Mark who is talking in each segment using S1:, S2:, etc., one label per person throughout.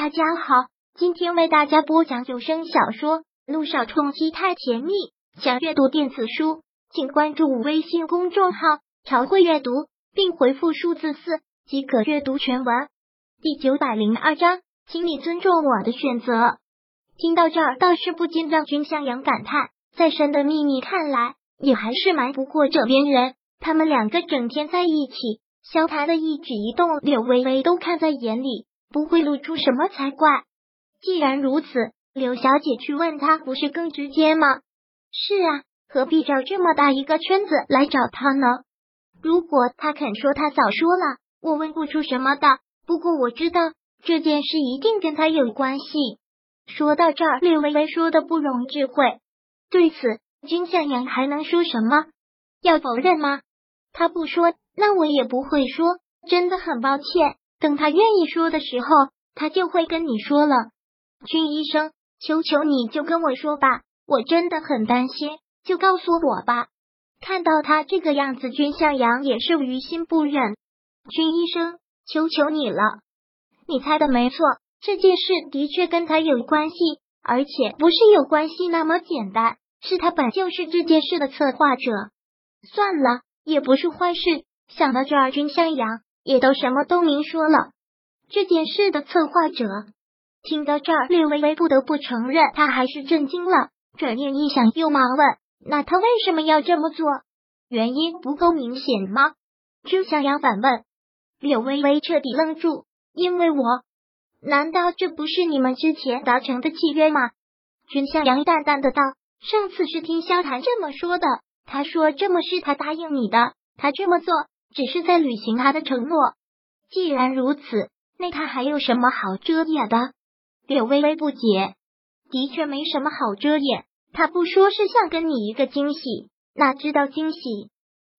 S1: 大家好，今天为大家播讲有声小说《路上冲击太甜蜜》。想阅读电子书，请关注微信公众号“朝会阅读”，并回复数字四即可阅读全文。第九百零二章，请你尊重我的选择。听到这儿，倒是不禁让君向阳感叹：再深的秘密，看来也还是瞒不过这边人。他们两个整天在一起，萧谈的一举一动，柳微微都看在眼里。不会露出什么才怪。既然如此，柳小姐去问他不是更直接吗？是啊，何必绕这么大一个圈子来找他呢？如果他肯说，他早说了，我问不出什么的。不过我知道这件事一定跟他有关系。说到这儿，柳微微说的不容置喙。对此，君向阳还能说什么？要否认吗？他不说，那我也不会说。真的很抱歉。等他愿意说的时候，他就会跟你说了。君医生，求求你就跟我说吧，我真的很担心，就告诉我吧。看到他这个样子，君向阳也是于心不忍。君医生，求求你了，你猜的没错，这件事的确跟他有关系，而且不是有关系那么简单，是他本就是这件事的策划者。算了，也不是坏事。想到这儿，君向阳。也都什么都明说了，这件事的策划者听到这儿，略微微不得不承认，他还是震惊了。转念一想，又忙问：“那他为什么要这么做？原因不够明显吗？”君向阳反问。柳微微彻底愣住，因为我难道这不是你们之前达成的契约吗？君向阳淡淡的道：“上次是听萧谈这么说的，他说这么是他答应你的，他这么做。”只是在履行他的承诺。既然如此，那他还有什么好遮掩的？柳微微不解。的确没什么好遮掩。他不说是想跟你一个惊喜，哪知道惊喜？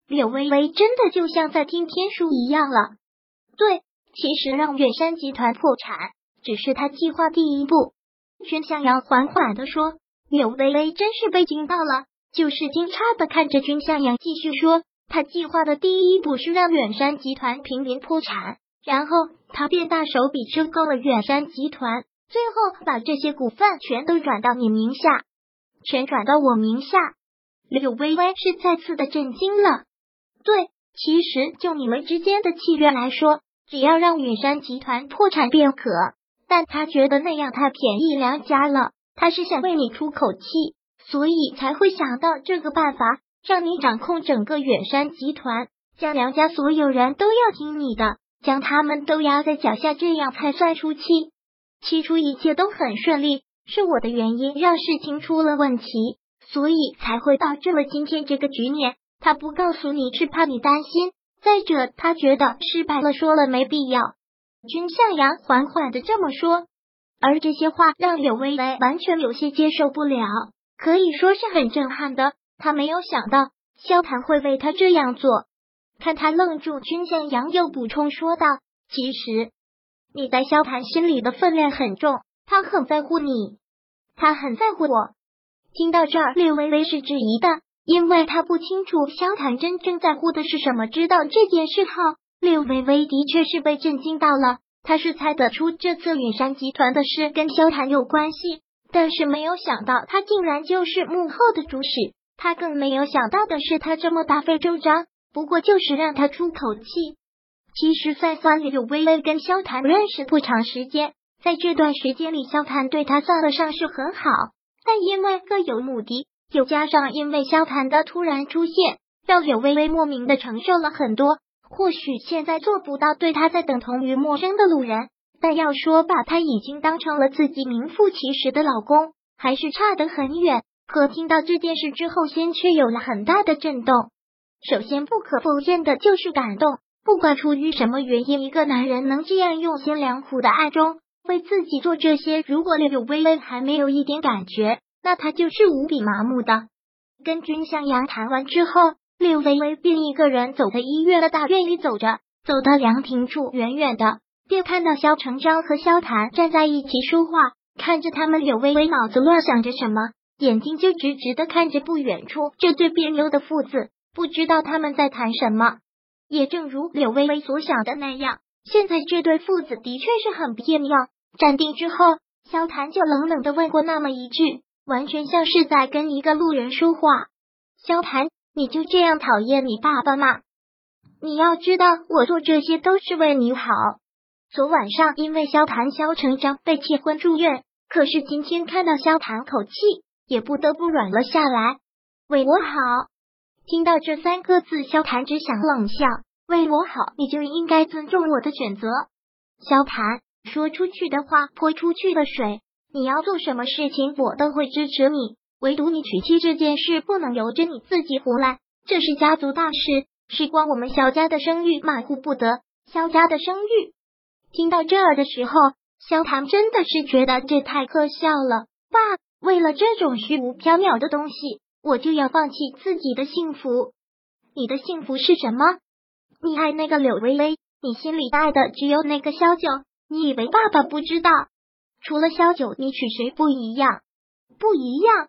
S1: 柳微微真的就像在听天书一样了。对，其实让远山集团破产只是他计划第一步。君向阳缓缓的说。柳微微真是被惊到了，就是惊诧的看着君向阳，继续说。他计划的第一步是让远山集团濒临破产，然后他便大手笔收购了远山集团，最后把这些股份全都转到你名下，全转到我名下。柳微微是再次的震惊了。对，其实就你们之间的契约来说，只要让远山集团破产便可，但他觉得那样太便宜梁家了，他是想为你出口气，所以才会想到这个办法。让你掌控整个远山集团，将梁家所有人都要听你的，将他们都压在脚下，这样才算出气。起初一切都很顺利，是我的原因让事情出了问题，所以才会导致了今天这个局面。他不告诉你是怕你担心，再者他觉得失败了，说了没必要。君向阳缓缓的这么说，而这些话让柳微微完全有些接受不了，可以说是很震撼的。他没有想到萧谈会为他这样做，看他愣住，君向阳又补充说道：“其实你在萧谈心里的分量很重，他很在乎你，他很在乎我。”听到这儿，略微微是质疑的，因为他不清楚萧谈真正在乎的是什么。知道这件事后，略微微的确是被震惊到了。他是猜得出这次远山集团的事跟萧谈有关系，但是没有想到他竟然就是幕后的主使。他更没有想到的是，他这么大费周章，不过就是让他出口气。其实，算算柳微微跟萧谈认识不长时间，在这段时间里，萧谈对他算得上是很好。但因为各有目的，又加上因为萧谈的突然出现，让柳微微莫名的承受了很多。或许现在做不到对他再等同于陌生的路人，但要说把他已经当成了自己名副其实的老公，还是差得很远。可听到这件事之后，心却有了很大的震动。首先，不可否认的就是感动。不管出于什么原因，一个男人能这样用心良苦的爱中为自己做这些，如果柳微微还没有一点感觉，那他就是无比麻木的。跟君向阳谈完之后，柳微微便一个人走在医院的大院里走着，走到凉亭处，远远的便看到萧成章和萧谈站在一起说话，看着他们，柳微微脑子乱想着什么。眼睛就直直的看着不远处这对别扭的父子，不知道他们在谈什么。也正如柳微微所想的那样，现在这对父子的确是很别扭，站定之后，萧谈就冷冷的问过那么一句，完全像是在跟一个路人说话。萧谈，你就这样讨厌你爸爸吗？你要知道，我做这些都是为你好。昨晚上因为萧谈萧成章被气昏住院，可是今天看到萧谈口气，也不得不软了下来。为我好，听到这三个字，萧谈只想冷笑。为我好，你就应该尊重我的选择。萧谈说出去的话，泼出去的水。你要做什么事情，我都会支持你。唯独你娶妻这件事，不能由着你自己胡来。这是家族大事，事关我们萧家的声誉，马虎不得。萧家的声誉。听到这儿的时候，萧谈真的是觉得这太可笑了。爸，为了这种虚无缥缈的东西，我就要放弃自己的幸福？你的幸福是什么？你爱那个柳微微，你心里爱的只有那个萧九。你以为爸爸不知道？除了萧九，你娶谁不一样？不一样。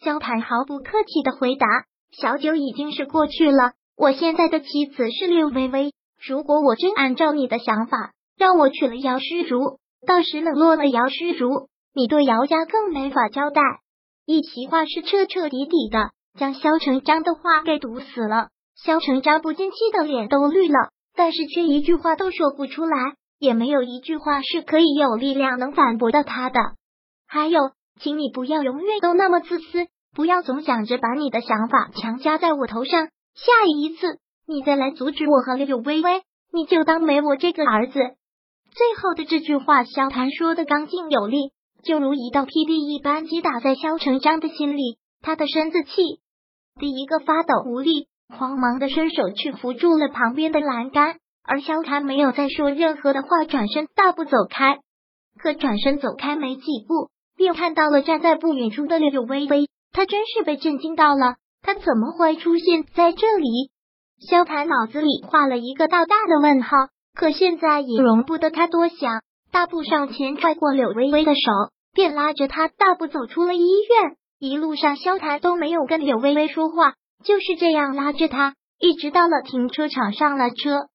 S1: 萧坦毫不客气的回答：“小九已经是过去了，我现在的妻子是柳微微。如果我真按照你的想法，让我娶了姚诗如，到时冷落了姚诗如，你对姚家更没法交代。”一席话是彻彻底底的将萧成章的话给堵死了。萧成章不禁气的脸都绿了，但是却一句话都说不出来，也没有一句话是可以有力量能反驳到他的。还有，请你不要永远都那么自私，不要总想着把你的想法强加在我头上。下一次你再来阻止我和柳微微，你就当没我这个儿子。最后的这句话，萧谈说的刚劲有力，就如一道霹雳一般击打在萧成章的心里，他的身子气第一个发抖无力。慌忙的伸手去扶住了旁边的栏杆，而萧谈没有再说任何的话，转身大步走开。可转身走开没几步，便看到了站在不远处的柳微微。他真是被震惊到了，他怎么会出现在这里？萧谈脑子里画了一个大大的问号。可现在也容不得他多想，大步上前拽过柳微微的手，便拉着她大步走出了医院。一路上，萧谈都没有跟柳微微说话。就是这样拉着他，一直到了停车场上了车。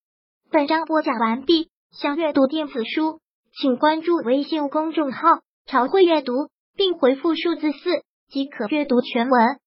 S1: 本章播讲完毕，想阅读电子书，请关注微信公众号“朝会阅读”，并回复数字四即可阅读全文。